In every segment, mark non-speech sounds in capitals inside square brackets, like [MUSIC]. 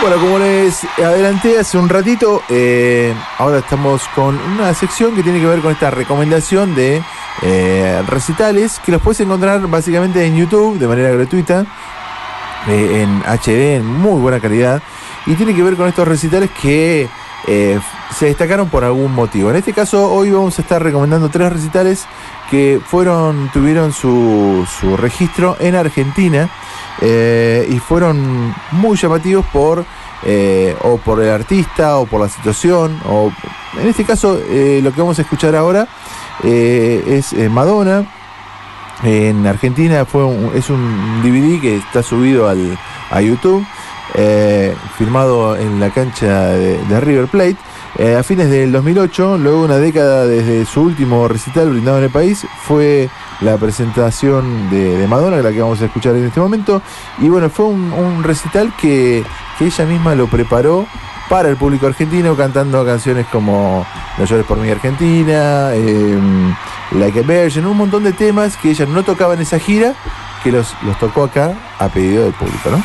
Bueno, como les adelanté hace un ratito, eh, ahora estamos con una sección que tiene que ver con esta recomendación de eh, recitales que los puedes encontrar básicamente en YouTube de manera gratuita, eh, en HD, en muy buena calidad, y tiene que ver con estos recitales que se destacaron por algún motivo. En este caso, hoy vamos a estar recomendando tres recitales que fueron, tuvieron su, su registro en Argentina eh, y fueron muy llamativos por eh, o por el artista o por la situación o en este caso eh, lo que vamos a escuchar ahora es Madonna. En Argentina fue es un DVD que está subido al, a YouTube firmado en la cancha de River Plate a fines del 2008, luego de una década desde su último recital brindado en el país, fue la presentación de, Madonna, la que vamos a escuchar en este momento. Y bueno, fue un, recital que, ella misma lo preparó para el público argentino, cantando canciones como No llores por mi Argentina, em, Like a Virgin, un montón de temas que ella no tocaba en esa gira, que los, los tocó acá a pedido del público, ¿no?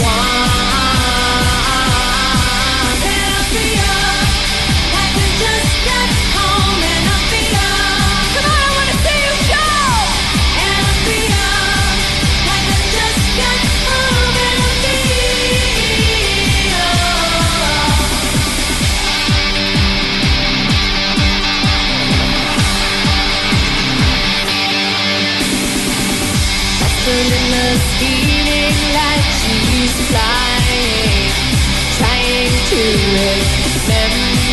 one.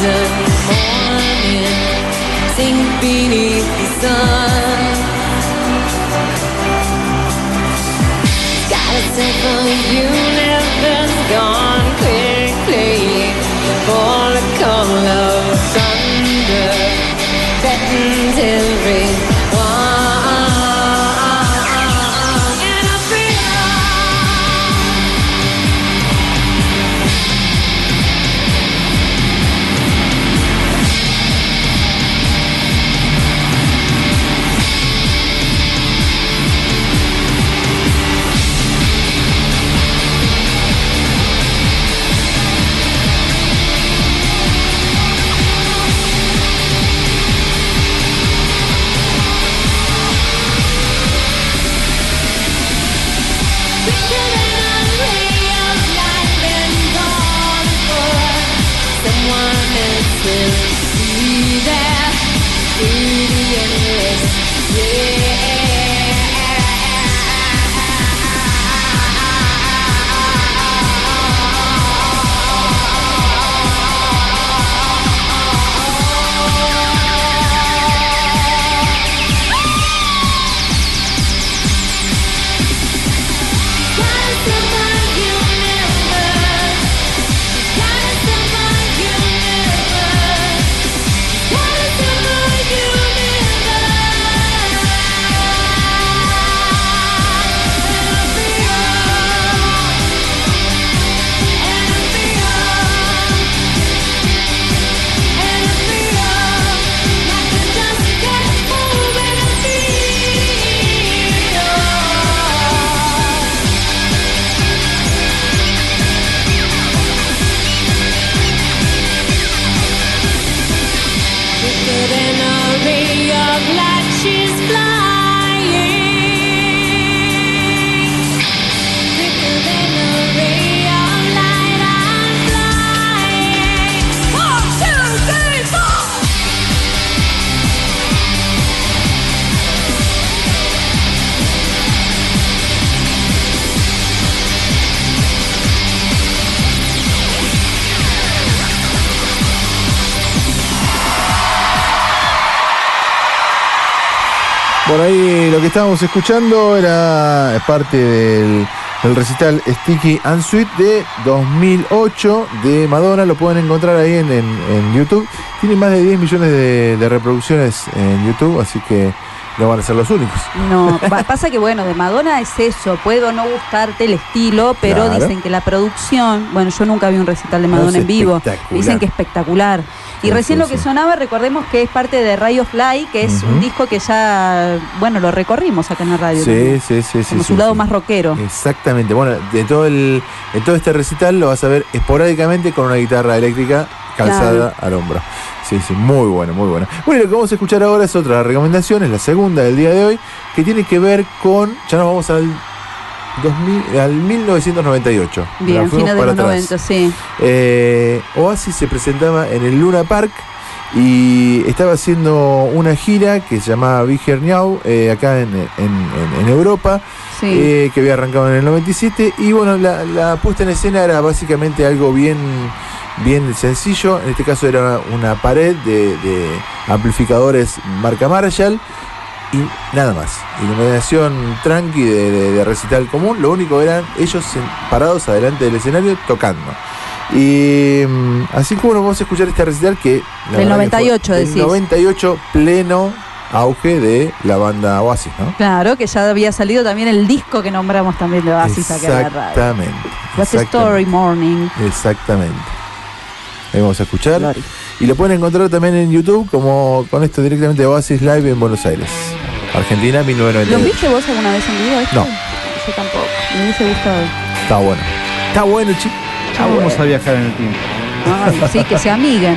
Morning, sink beneath the sun. Gotta universe gone quickly for the of thunder, threatens every. Que estábamos escuchando era parte del, recital Sticky and Sweet de 2008 de Madonna. Lo pueden encontrar ahí en, YouTube. Tiene más de 10 millones de reproducciones en YouTube, así que no van a ser los únicos. No, pa- [LAUGHS] pasa que bueno, de Madonna es eso, puede o no gustarte el estilo, pero Claro. dicen que la producción, bueno, yo nunca vi un recital de No, Madonna en vivo, dicen que espectacular. Y Sí, recién sí, lo que sí. sonaba, recordemos que es parte de Radio Fly, que es un disco que ya, bueno, lo recorrimos acá en la radio. Sí, también. sí, sí, sí. Como su lado más rockero. Exactamente. Bueno, de todo el, de todo este recital lo vas a ver esporádicamente con una guitarra eléctrica calzada al hombro. Sí, sí, muy bueno, muy bueno. Bueno, y lo que vamos a escuchar ahora es otra recomendación, es la segunda del día de hoy, que tiene que ver con. Ya nos vamos al 2000, al 1998. Bien, fines de los atrás. 90, sí. Eh, Oasis se presentaba en el Luna Park y estaba haciendo una gira que se llamaba Big Now, eh, acá en, en- en- en Europa, Sí. eh, que había arrancado en el 97. Y bueno, la, la puesta en escena era básicamente algo bien, bien sencillo. En este caso era una pared de, de amplificadores marca Marshall. Y nada más. Iluminación tranqui de, de- de recital común. Lo único eran ellos parados adelante del escenario tocando. Y mm, así como nos vamos a escuchar este recital que... Del fue 98 del decís. 98 pleno auge de la banda Oasis, ¿no? Claro, que ya había salido también el disco que nombramos también de Oasis acá en la radio. Exactamente. What's Story Morning. Exactamente. Ahí vamos a escuchar. Y lo pueden encontrar también en YouTube como con esto directamente de Oasis Live en Buenos Aires. Argentina, ¿Los 1998. viste vos alguna vez en vivo? esto? No. Yo tampoco. Me hubiese gustado. Está bueno. Está bueno, chicos. Ya vamos a viajar en el tiempo. Ay, sí, que se amiguen.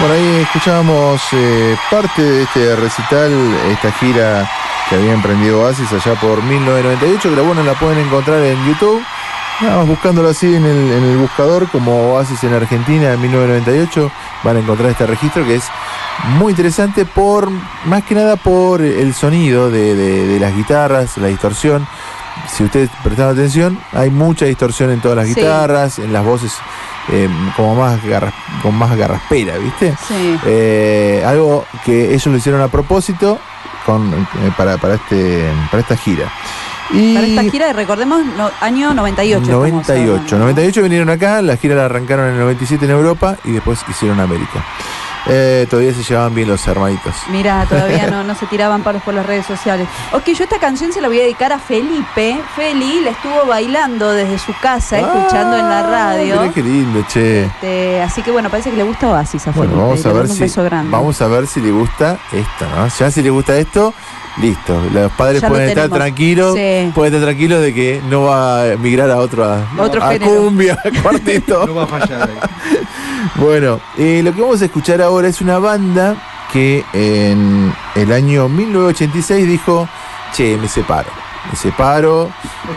Por ahí escuchábamos eh, parte de este recital, esta gira que había emprendido Oasis allá por 1998, que la buena la pueden encontrar en YouTube. Nada más buscándolo así en el, en el buscador como Oasis en Argentina en 1998, van a encontrar este registro que es muy interesante por, más que nada por el sonido de, de- de las guitarras, la distorsión. Si ustedes prestan atención, hay mucha distorsión en todas las Sí. guitarras, en las voces eh, como más garras- con más garraspera, ¿viste? Sí. Eh, algo que ellos lo hicieron a propósito con, eh, para, para, este, para esta gira. Y Para esta gira, recordemos, no- año 98. estamos 98. hablando, ¿no? 98 vinieron acá, la gira la arrancaron en el 97 en Europa y después hicieron América. Eh, todavía se llevaban bien los hermanitos. Mira, [LAUGHS] todavía no, no se tiraban palos por las redes sociales. Ok, yo esta canción se la voy a dedicar a Felipe. Feli la estuvo bailando desde su casa, escuchando en la Ah, radio. mirá qué lindo, che. Este, así que bueno, parece que le gusta Oasis a Bueno, Felipe. vamos a ver si beso grande. vamos a ver si le gusta esto, ¿no? Ya si le gusta esto, listo. Los padres Ya lo pueden estar tranquilos, Sí. pueden estar tranquilos de que no va a migrar a otro a, Otro a género. cumbia, a cuarteto. [LAUGHS] No va a fallar ahí. Bueno, eh, lo que vamos a escuchar ahora es una banda que en el año 1986 dijo, che, me separo, me separo,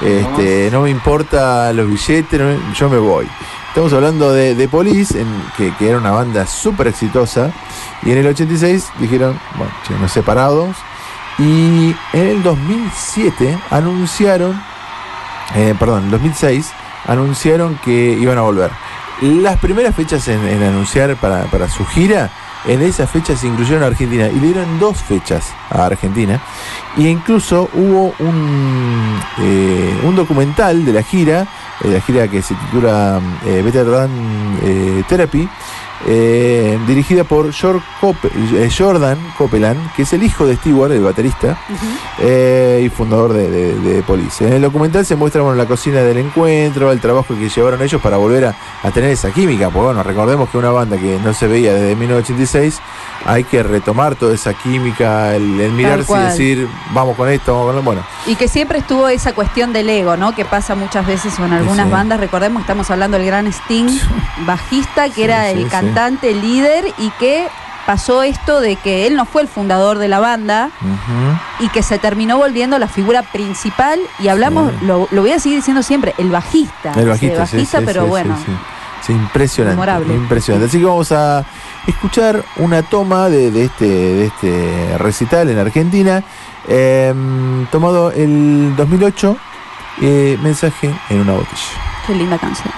este, no me importa los billetes, no yo me voy. Estamos hablando de, de Police, en- que, que era una banda súper exitosa, y en el 86 dijeron, bueno, che, nos separados, y en el 2007 anunciaron, eh, perdón, en el 2006 anunciaron que iban a volver. Las primeras fechas en, anunciar para, para su gira, en esas fechas se incluyeron a Argentina y le dieron dos fechas a Argentina. Y incluso hubo un, eh, un documental de la gira, eh, la gira que se titula eh, Better Than eh, Therapy, eh, dirigida por Cope- eh, Jordan Copeland, que es el hijo de Stewart, el baterista, eh, y fundador de, de, de Police. En el documental se muestra bueno, la cocina del encuentro, el trabajo que llevaron ellos para volver a, a tener esa química. Porque bueno, recordemos que una banda que no se veía desde 1986, hay que retomar toda esa química, el, el mirarse y decir, vamos con esto, vamos con lo bueno. Y que siempre estuvo esa cuestión del ego, ¿no? Que pasa muchas veces con algunas Sí. bandas. Recordemos que estamos hablando del gran Sting, bajista, que Sí, era sí, el sí. Cantante, líder, y que pasó esto de que él no fue el fundador de la banda y que se terminó volviendo la figura principal. Y hablamos, Sí. lo, lo voy a seguir diciendo siempre, el bajista. El bajista, sí, pero sí, bueno. Sí, impresionante. Memorable. Impresionante. Así que vamos a escuchar una toma de, de este, de este recital en Argentina, eh, tomado el 2008, eh, mensaje en una botella. Qué linda canción.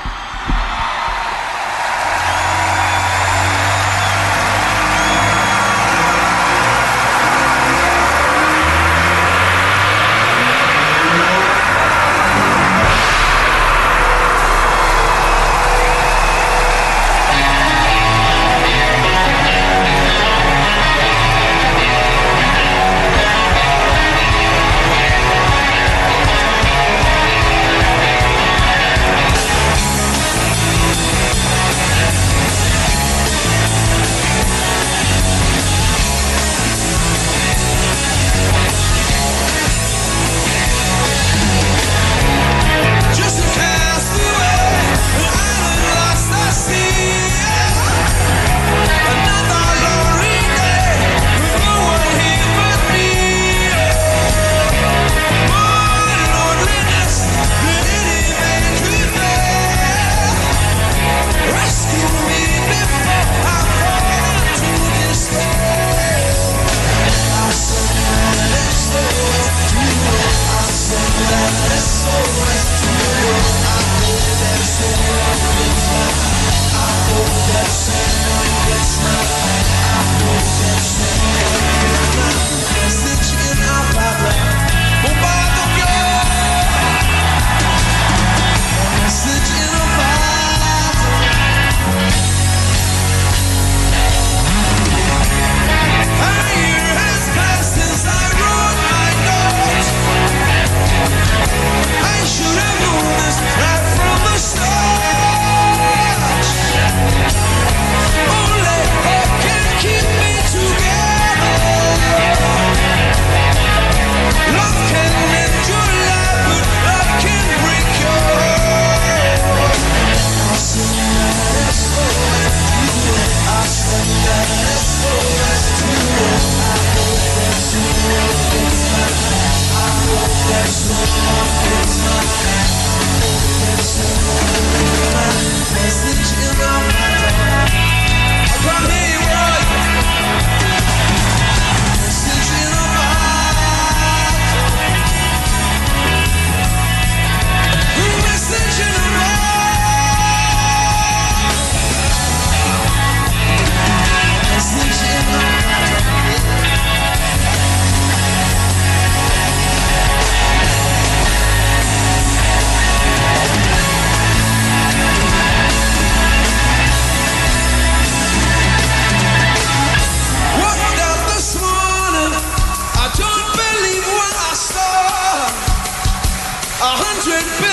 legend.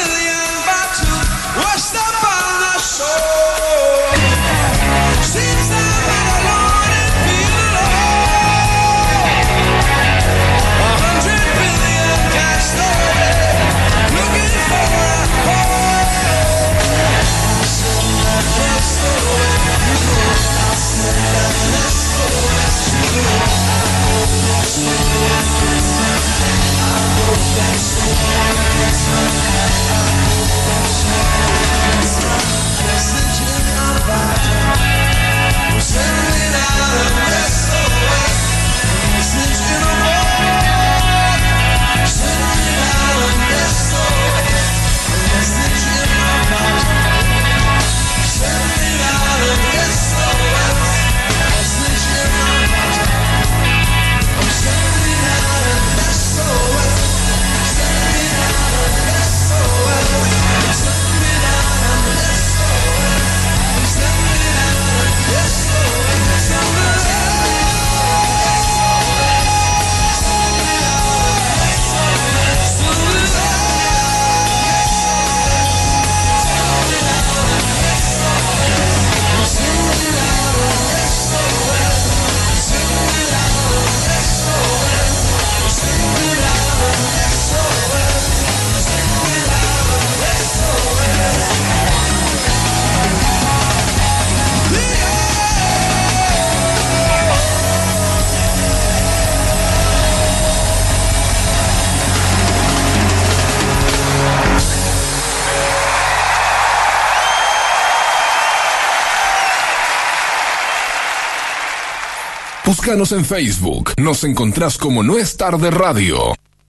Búscanos en Facebook. Nos encontrás como No es tarde radio.